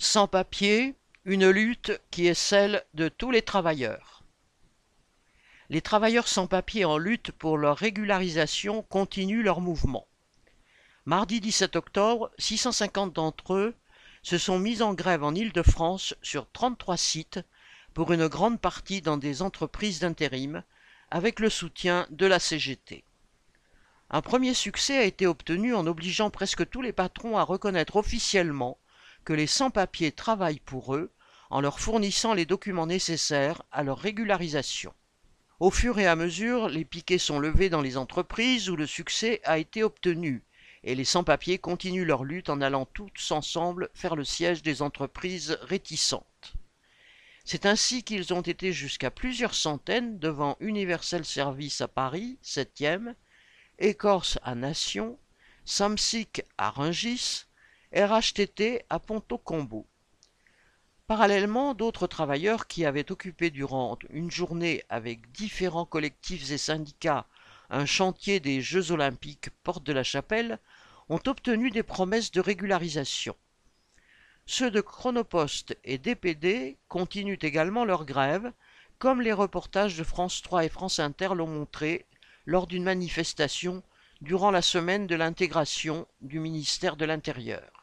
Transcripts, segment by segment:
Sans papier, une lutte qui est celle de tous les travailleurs. Les travailleurs sans papier en lutte pour leur régularisation continuent leur mouvement. Mardi 17 octobre, 650 d'entre eux se sont mis en grève en Île-de-France sur 33 sites, pour une grande partie dans des entreprises d'intérim, avec le soutien de la CGT. Un premier succès a été obtenu en obligeant presque tous les patrons à reconnaître officiellement les sans-papiers travaillent pour eux en leur fournissant les documents nécessaires à leur régularisation. Au fur et à mesure, les piquets sont levés dans les entreprises où le succès a été obtenu, et les sans-papiers continuent leur lutte en allant tous ensemble faire le siège des entreprises réticentes. C'est ainsi qu'ils ont été jusqu'à plusieurs centaines devant Universel Service à Paris, 7e, Écorce à Nation, Samsic à Rungis, RHTT à Ponto-Combo. Parallèlement, d'autres travailleurs qui avaient occupé durant une journée avec différents collectifs et syndicats un chantier des Jeux olympiques Porte de la Chapelle ont obtenu des promesses de régularisation. Ceux de Chronopost et DPD continuent également leur grève, comme les reportages de France 3 et France Inter l'ont montré lors d'une manifestation durant la semaine de l'intégration du ministère de l'Intérieur.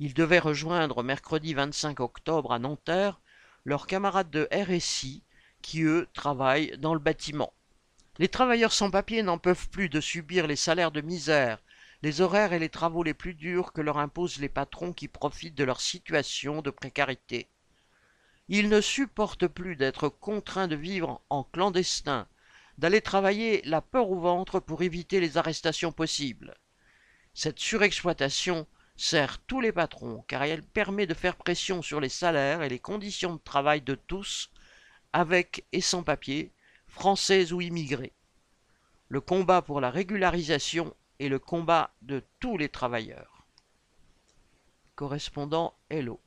Ils devaient rejoindre mercredi 25 octobre à Nanterre leurs camarades de RSI qui, eux, travaillent dans le bâtiment. Les travailleurs sans papier n'en peuvent plus de subir les salaires de misère, les horaires et les travaux les plus durs que leur imposent les patrons qui profitent de leur situation de précarité. Ils ne supportent plus d'être contraints de vivre en clandestin, d'aller travailler la peur au ventre pour éviter les arrestations possibles. Cette surexploitation sert tous les patrons car elle permet de faire pression sur les salaires et les conditions de travail de tous, avec et sans papier, français ou immigrés. Le combat pour la régularisation est le combat de tous les travailleurs. Correspondant Hello.